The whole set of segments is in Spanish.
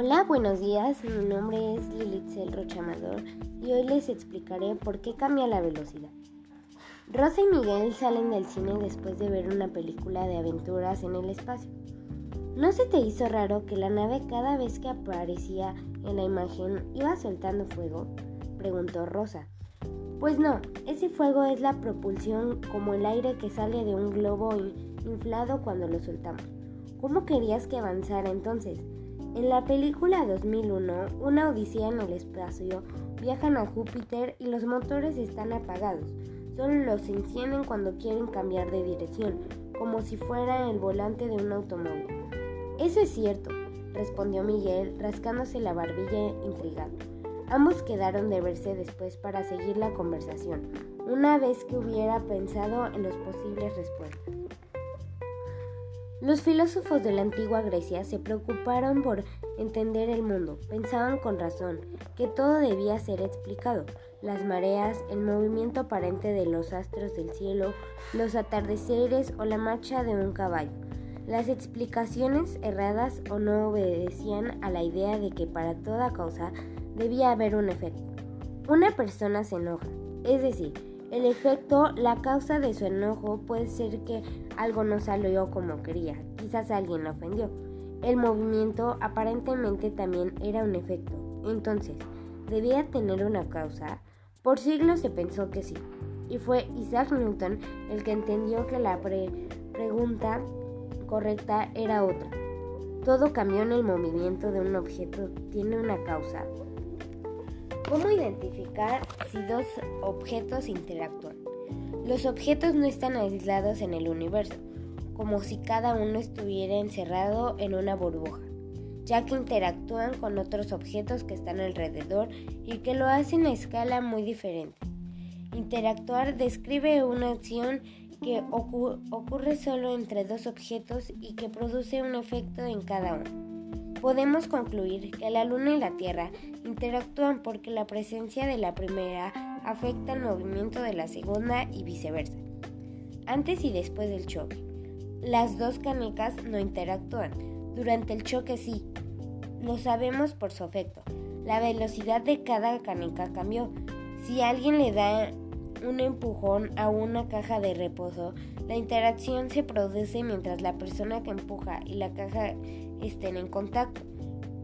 Hola, buenos días. Mi nombre es Lilitzel Rochamador y hoy les explicaré por qué cambia la velocidad. Rosa y Miguel salen del cine después de ver una película de aventuras en el espacio. ¿No se te hizo raro que la nave cada vez que aparecía en la imagen iba soltando fuego? preguntó Rosa. Pues no, ese fuego es la propulsión como el aire que sale de un globo inflado cuando lo soltamos. ¿Cómo querías que avanzara entonces? En la película 2001, una odisea en el espacio, viajan a Júpiter y los motores están apagados. Solo los encienden cuando quieren cambiar de dirección, como si fuera el volante de un automóvil. Eso es cierto, respondió Miguel, rascándose la barbilla intrigado. Ambos quedaron de verse después para seguir la conversación, una vez que hubiera pensado en las posibles respuestas. Los filósofos de la antigua Grecia se preocuparon por entender el mundo. Pensaban con razón que todo debía ser explicado. Las mareas, el movimiento aparente de los astros del cielo, los atardeceres o la marcha de un caballo. Las explicaciones erradas o no obedecían a la idea de que para toda causa debía haber un efecto. Una persona se enoja, es decir, el efecto, la causa de su enojo puede ser que algo no salió como quería, quizás alguien lo ofendió. El movimiento aparentemente también era un efecto, entonces, ¿debía tener una causa? Por siglos se pensó que sí, y fue Isaac Newton el que entendió que la pregunta correcta era otra. Todo cambió en el movimiento de un objeto tiene una causa. ¿Cómo identificar si dos objetos interactúan? Los objetos no están aislados en el universo, como si cada uno estuviera encerrado en una burbuja, ya que interactúan con otros objetos que están alrededor y que lo hacen a escala muy diferente. Interactuar describe una acción que ocurre solo entre dos objetos y que produce un efecto en cada uno podemos concluir que la Luna y la Tierra interactúan porque la presencia de la primera afecta el movimiento de la segunda y viceversa. Antes y después del choque. Las dos canicas no interactúan. Durante el choque sí. Lo sabemos por su efecto. La velocidad de cada canica cambió. Si alguien le da un empujón a una caja de reposo, la interacción se produce mientras la persona que empuja y la caja estén en contacto.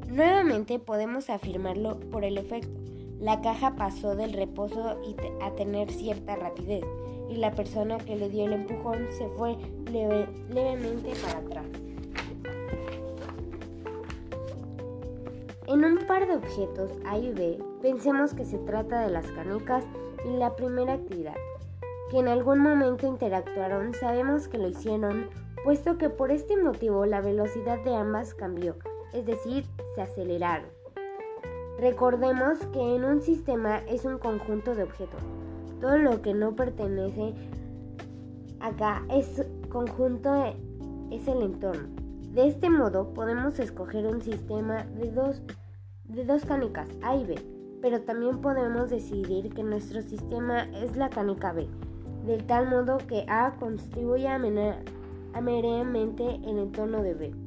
Nuevamente podemos afirmarlo por el efecto. La caja pasó del reposo a tener cierta rapidez y la persona que le dio el empujón se fue levemente para atrás. En un par de objetos A y B, pensemos que se trata de las canicas y la primera actividad, que en algún momento interactuaron, sabemos que lo hicieron, puesto que por este motivo la velocidad de ambas cambió, es decir, se aceleraron. Recordemos que en un sistema es un conjunto de objetos. Todo lo que no pertenece acá es conjunto es el entorno. De este modo podemos escoger un sistema de dos, de dos canicas A y B pero también podemos decidir que nuestro sistema es la canica B, de tal modo que A contribuye amenamente en el entorno de B.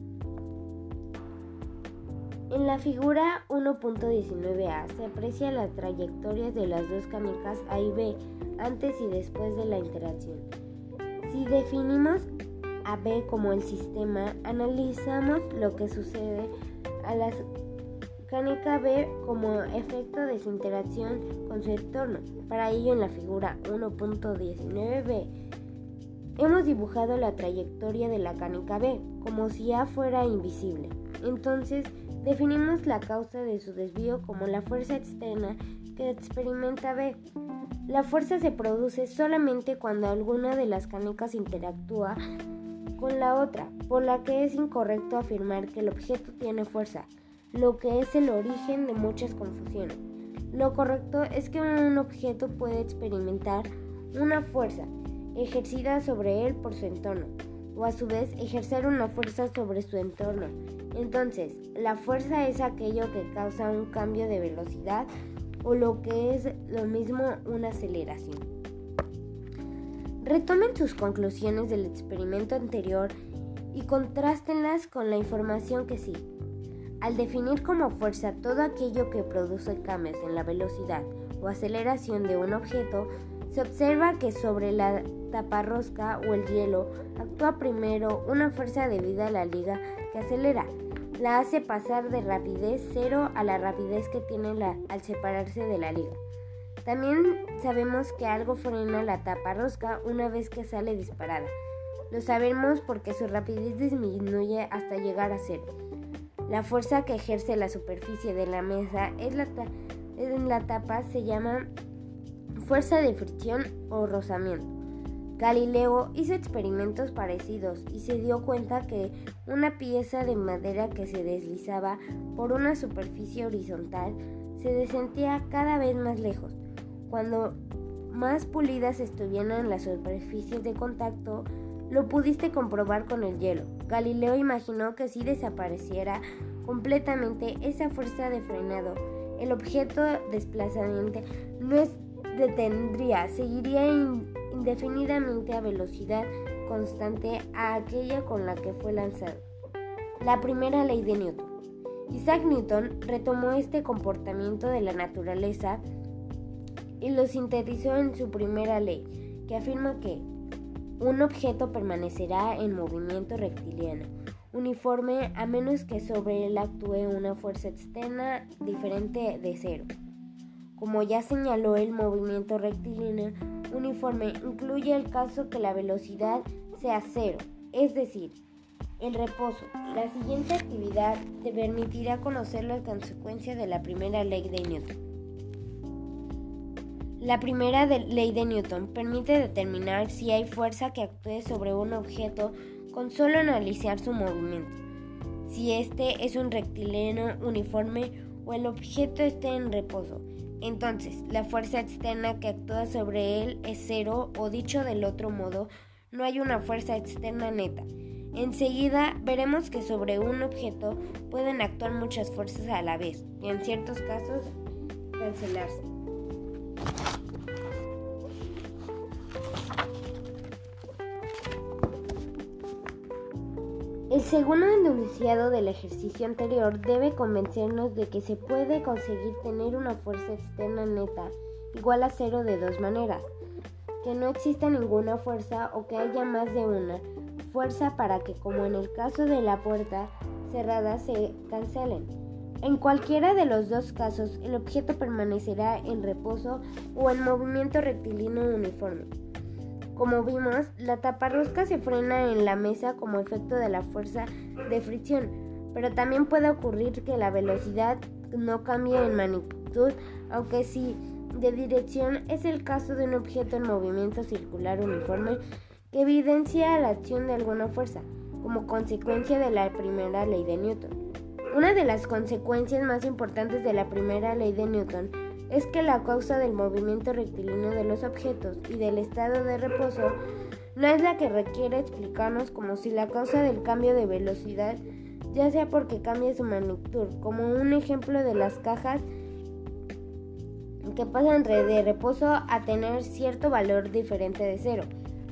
En la figura 1.19a se aprecia la trayectoria de las dos canicas A y B antes y después de la interacción. Si definimos a B como el sistema, analizamos lo que sucede a las Canica B como efecto de su interacción con su entorno. Para ello en la figura 1.19b hemos dibujado la trayectoria de la canica B como si A fuera invisible. Entonces definimos la causa de su desvío como la fuerza externa que experimenta B. La fuerza se produce solamente cuando alguna de las canicas interactúa con la otra, por la que es incorrecto afirmar que el objeto tiene fuerza lo que es el origen de muchas confusiones. Lo correcto es que un objeto puede experimentar una fuerza ejercida sobre él por su entorno, o a su vez ejercer una fuerza sobre su entorno. Entonces, la fuerza es aquello que causa un cambio de velocidad o lo que es lo mismo una aceleración. Retomen sus conclusiones del experimento anterior y contrástenlas con la información que sigue. Al definir como fuerza todo aquello que produce cambios en la velocidad o aceleración de un objeto, se observa que sobre la taparrosca o el hielo actúa primero una fuerza debida a la liga que acelera. La hace pasar de rapidez cero a la rapidez que tiene al separarse de la liga. También sabemos que algo frena la taparrosca una vez que sale disparada. Lo sabemos porque su rapidez disminuye hasta llegar a cero. La fuerza que ejerce la superficie de la mesa en la tapa se llama fuerza de fricción o rozamiento. Galileo hizo experimentos parecidos y se dio cuenta que una pieza de madera que se deslizaba por una superficie horizontal se descendía cada vez más lejos. Cuando más pulidas estuvieran las superficies de contacto, lo pudiste comprobar con el hielo. Galileo imaginó que si desapareciera completamente esa fuerza de frenado, el objeto desplazamiento no detendría, seguiría indefinidamente a velocidad constante a aquella con la que fue lanzado. La primera ley de Newton. Isaac Newton retomó este comportamiento de la naturaleza y lo sintetizó en su primera ley, que afirma que un objeto permanecerá en movimiento rectilíneo, uniforme a menos que sobre él actúe una fuerza externa diferente de cero. Como ya señaló, el movimiento rectilíneo uniforme incluye el caso que la velocidad sea cero, es decir, el reposo. La siguiente actividad te permitirá conocer las consecuencias de la primera ley de Newton. La primera ley de Newton permite determinar si hay fuerza que actúe sobre un objeto con solo analizar su movimiento, si este es un rectilíneo uniforme o el objeto esté en reposo. Entonces, la fuerza externa que actúa sobre él es cero o dicho del otro modo, no hay una fuerza externa neta. Enseguida veremos que sobre un objeto pueden actuar muchas fuerzas a la vez y en ciertos casos cancelarse. Segundo enunciado del ejercicio anterior debe convencernos de que se puede conseguir tener una fuerza externa neta igual a cero de dos maneras, que no exista ninguna fuerza o que haya más de una fuerza para que, como en el caso de la puerta cerrada, se cancelen. En cualquiera de los dos casos, el objeto permanecerá en reposo o en movimiento rectilíneo uniforme. Como vimos, la taparrosca se frena en la mesa como efecto de la fuerza de fricción, pero también puede ocurrir que la velocidad no cambie en magnitud, aunque sí de dirección es el caso de un objeto en movimiento circular uniforme que evidencia la acción de alguna fuerza, como consecuencia de la primera ley de Newton. Una de las consecuencias más importantes de la primera ley de Newton es que la causa del movimiento rectilíneo de los objetos y del estado de reposo no es la que requiere explicarnos como si la causa del cambio de velocidad ya sea porque cambia su magnitud, como un ejemplo de las cajas que pasan de reposo a tener cierto valor diferente de cero,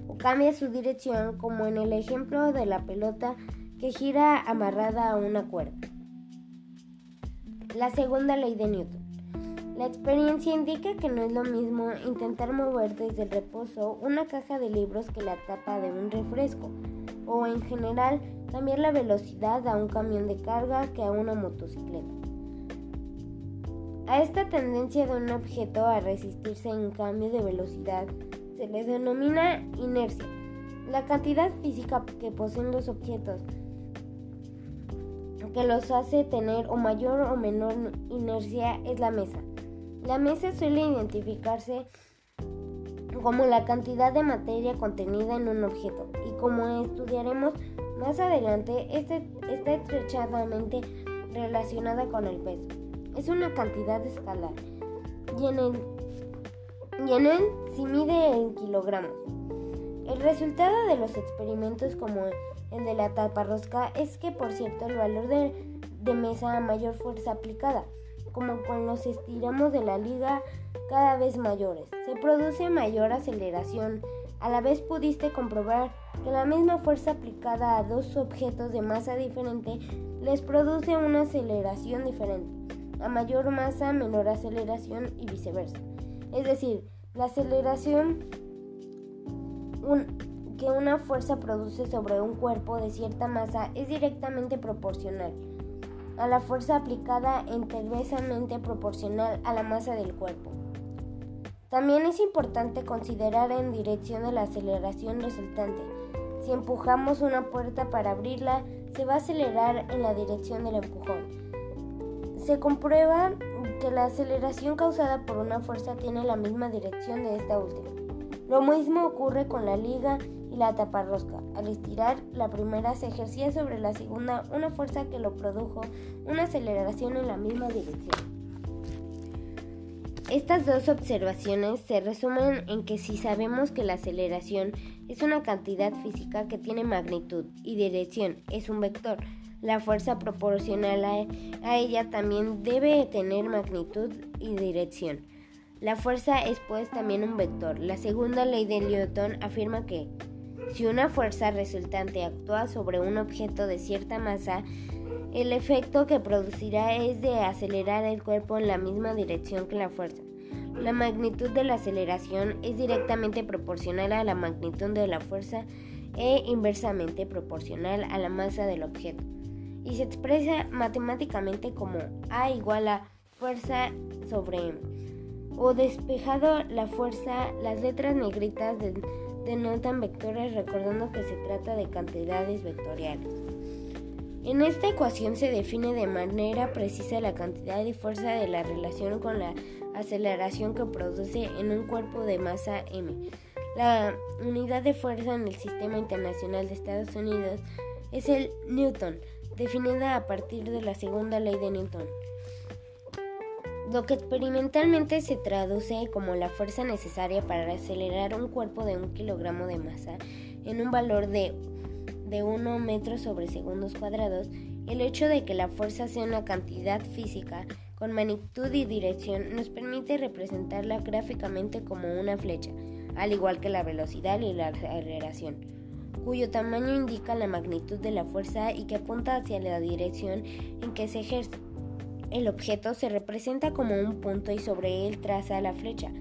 o cambia su dirección como en el ejemplo de la pelota que gira amarrada a una cuerda. La segunda ley de Newton. La experiencia indica que no es lo mismo intentar mover desde el reposo una caja de libros que la tapa de un refresco, o en general cambiar la velocidad a un camión de carga que a una motocicleta. A esta tendencia de un objeto a resistirse en cambio de velocidad se le denomina inercia. La cantidad física que poseen los objetos que los hace tener o mayor o menor inercia es la mesa. La mesa suele identificarse como la cantidad de materia contenida en un objeto y como estudiaremos más adelante, este está estrechamente relacionada con el peso. Es una cantidad escalar y en, el, y en él se mide en kilogramos. El resultado de los experimentos como el de la taparrosca es que, por cierto, el valor de, de mesa a mayor fuerza aplicada como con los estiramos de la liga cada vez mayores. Se produce mayor aceleración A la vez pudiste comprobar que la misma fuerza aplicada a dos objetos de masa diferente les produce una aceleración diferente. A mayor masa, menor aceleración y viceversa. Es decir, la aceleración que una fuerza produce sobre un cuerpo de cierta masa es directamente proporcional a la fuerza aplicada inversamente proporcional a la masa del cuerpo. También es importante considerar en dirección de la aceleración resultante. Si empujamos una puerta para abrirla, se va a acelerar en la dirección del empujón. Se comprueba que la aceleración causada por una fuerza tiene la misma dirección de esta última. Lo mismo ocurre con la liga y la taparrosca. Al estirar la primera se ejercía sobre la segunda una fuerza que lo produjo una aceleración en la misma dirección. Estas dos observaciones se resumen en que si sabemos que la aceleración es una cantidad física que tiene magnitud y dirección, es un vector, la fuerza proporcional a, ella también debe tener magnitud y dirección. La fuerza es pues también un vector. La segunda ley de Newton afirma que si una fuerza resultante actúa sobre un objeto de cierta masa, el efecto que producirá es de acelerar el cuerpo en la misma dirección que la fuerza. La magnitud de la aceleración es directamente proporcional a la magnitud de la fuerza e inversamente proporcional a la masa del objeto. Y se expresa matemáticamente como A igual a fuerza sobre M. O despejado la fuerza, las letras negritas denotan vectores recordando que se trata de cantidades vectoriales. En esta ecuación se define de manera precisa la cantidad y fuerza de la relación con la aceleración que produce en un cuerpo de masa m. La unidad de fuerza en el Sistema Internacional de Estados Unidos es el Newton, definida a partir de la segunda ley de Newton, lo que experimentalmente se traduce como la fuerza necesaria para acelerar un cuerpo de un kilogramo de masa en un valor de de 1 metro sobre segundos cuadrados, el hecho de que la fuerza sea una cantidad física con magnitud y dirección nos permite representarla gráficamente como una flecha, al igual que la velocidad y la aceleración, cuyo tamaño indica la magnitud de la fuerza y que apunta hacia la dirección en que se ejerce. El objeto se representa como un punto y sobre él traza la flecha.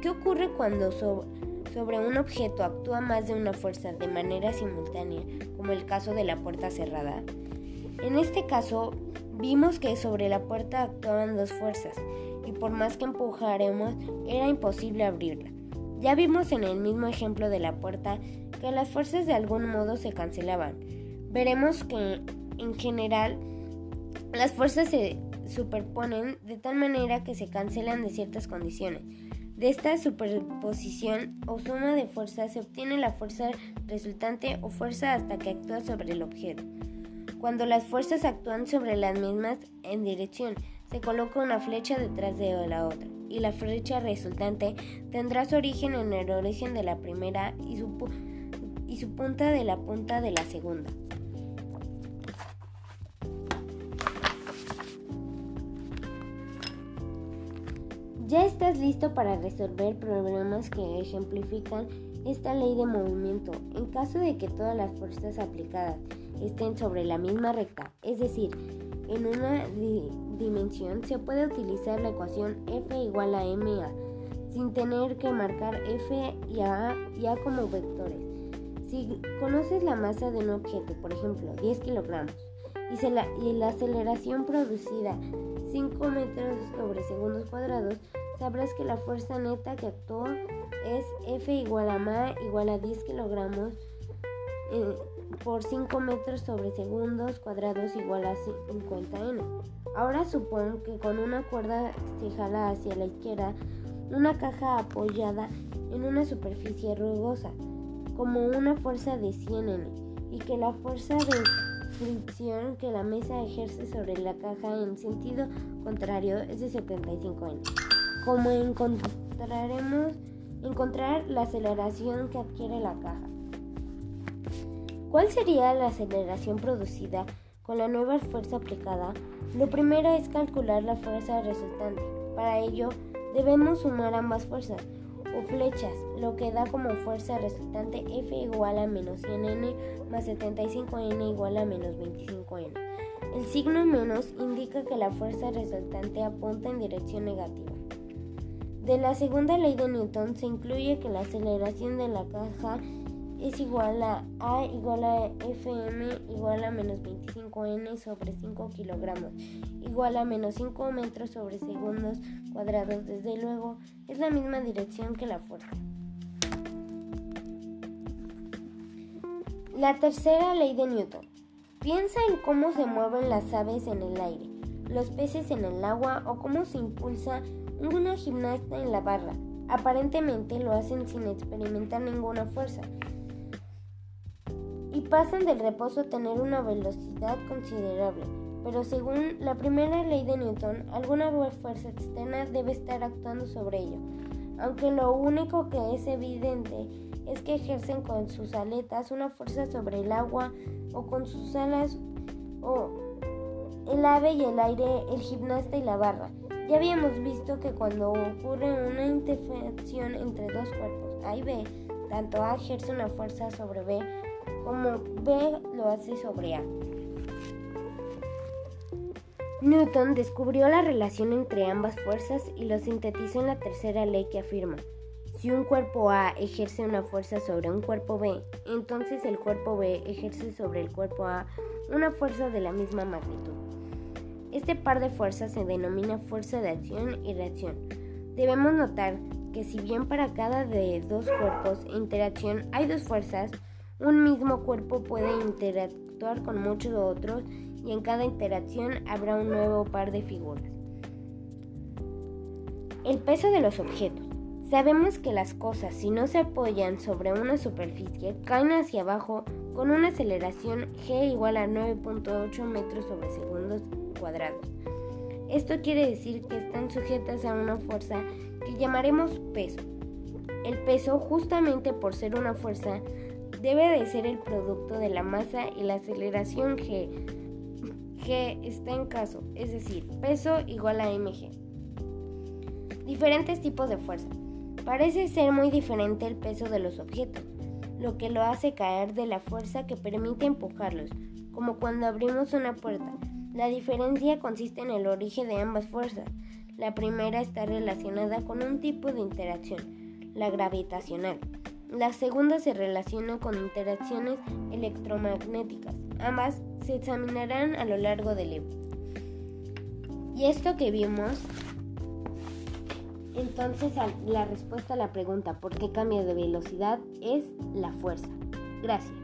¿Qué ocurre cuando sobre un objeto actúa más de una fuerza de manera simultánea, como el caso de la puerta cerrada. En este caso, vimos que sobre la puerta actuaban dos fuerzas, y por más que empujaremos, era imposible abrirla. Ya vimos en el mismo ejemplo de la puerta que las fuerzas de algún modo se cancelaban. Veremos que, en general, las fuerzas se superponen de tal manera que se cancelan de ciertas condiciones. De esta superposición o suma de fuerzas se obtiene la fuerza resultante o fuerza hasta que actúa sobre el objeto. Cuando las fuerzas actúan sobre las mismas en dirección, se coloca una flecha detrás de la otra, y la flecha resultante tendrá su origen en el origen de la primera y su, y su punta de la punta de la segunda. Ya estás listo para resolver problemas que ejemplifican esta ley de movimiento en caso de que todas las fuerzas aplicadas estén sobre la misma recta, es decir, en una dimensión, se puede utilizar la ecuación F igual a MA sin tener que marcar F y A, como vectores. Si conoces la masa de un objeto, por ejemplo, 10 kilogramos, y, y la aceleración producida 5 metros sobre segundos cuadrados, sabrás que la fuerza neta que actuó es F igual a ma igual a 10 kilogramos eh, por 5 metros sobre segundos cuadrados igual a 50n. Ahora supón que con una cuerda se jala hacia la izquierda una caja apoyada en una superficie rugosa, como una fuerza de 100n, y que la fuerza de fricción que la mesa ejerce sobre la caja en sentido contrario es de 75n como encontraremos encontrar la aceleración que adquiere la caja. ¿Cuál sería la aceleración producida con la nueva fuerza aplicada? Lo primero es calcular la fuerza resultante. Para ello, debemos sumar ambas fuerzas. O flechas, lo que da como fuerza resultante F igual a menos 100N más 75N igual a menos 25N. El signo menos indica que la fuerza resultante apunta en dirección negativa. De la segunda ley de Newton se incluye que la aceleración de la caja es igual a A igual a Fm igual a menos 25N sobre 5 kilogramos igual a menos 5 metros sobre segundos cuadrados. Desde luego, es la misma dirección que la fuerza. La tercera ley de Newton. Piensa en cómo se mueven las aves en el aire, los peces en el agua o cómo se impulsa una gimnasta en la barra. Aparentemente lo hacen sin experimentar ninguna fuerza y pasan del reposo a tener una velocidad considerable. Pero según la primera ley de Newton, alguna fuerza externa debe estar actuando sobre ello, aunque lo único que es evidente es que ejercen con sus aletas una fuerza sobre el agua o con sus alas o el ave y el aire, el gimnasta y la barra. Ya habíamos visto que cuando ocurre una interacción entre dos cuerpos, A y B, tanto A ejerce una fuerza sobre B como B lo hace sobre A. Newton descubrió la relación entre ambas fuerzas y lo sintetizó en la tercera ley que afirma, si un cuerpo A ejerce una fuerza sobre un cuerpo B, entonces el cuerpo B ejerce sobre el cuerpo A una fuerza de la misma magnitud. Este par de fuerzas se denomina fuerza de acción y reacción. Debemos notar que si bien para cada de dos cuerpos interacción hay dos fuerzas, un mismo cuerpo puede interactuar con muchos otros y en cada interacción habrá un nuevo par de figuras. El peso de los objetos. Sabemos que las cosas, si no se apoyan sobre una superficie, caen hacia abajo con una aceleración g igual a 9.8 metros sobre segundos cuadrados. Esto quiere decir que están sujetas a una fuerza que llamaremos peso. El peso, justamente por ser una fuerza, debe de ser el producto de la masa y la aceleración g. g está en caso, es decir, peso igual a mg. Diferentes tipos de fuerza. Parece ser muy diferente el peso de los objetos, lo que lo hace caer de la fuerza que permite empujarlos, como cuando abrimos una puerta. La diferencia consiste en el origen de ambas fuerzas. La primera está relacionada con un tipo de interacción, la gravitacional. La segunda se relaciona con interacciones electromagnéticas. Ambas se examinarán a lo largo del libro. Y esto que vimos, entonces la respuesta a la pregunta ¿por qué cambia de velocidad? es la fuerza. Gracias.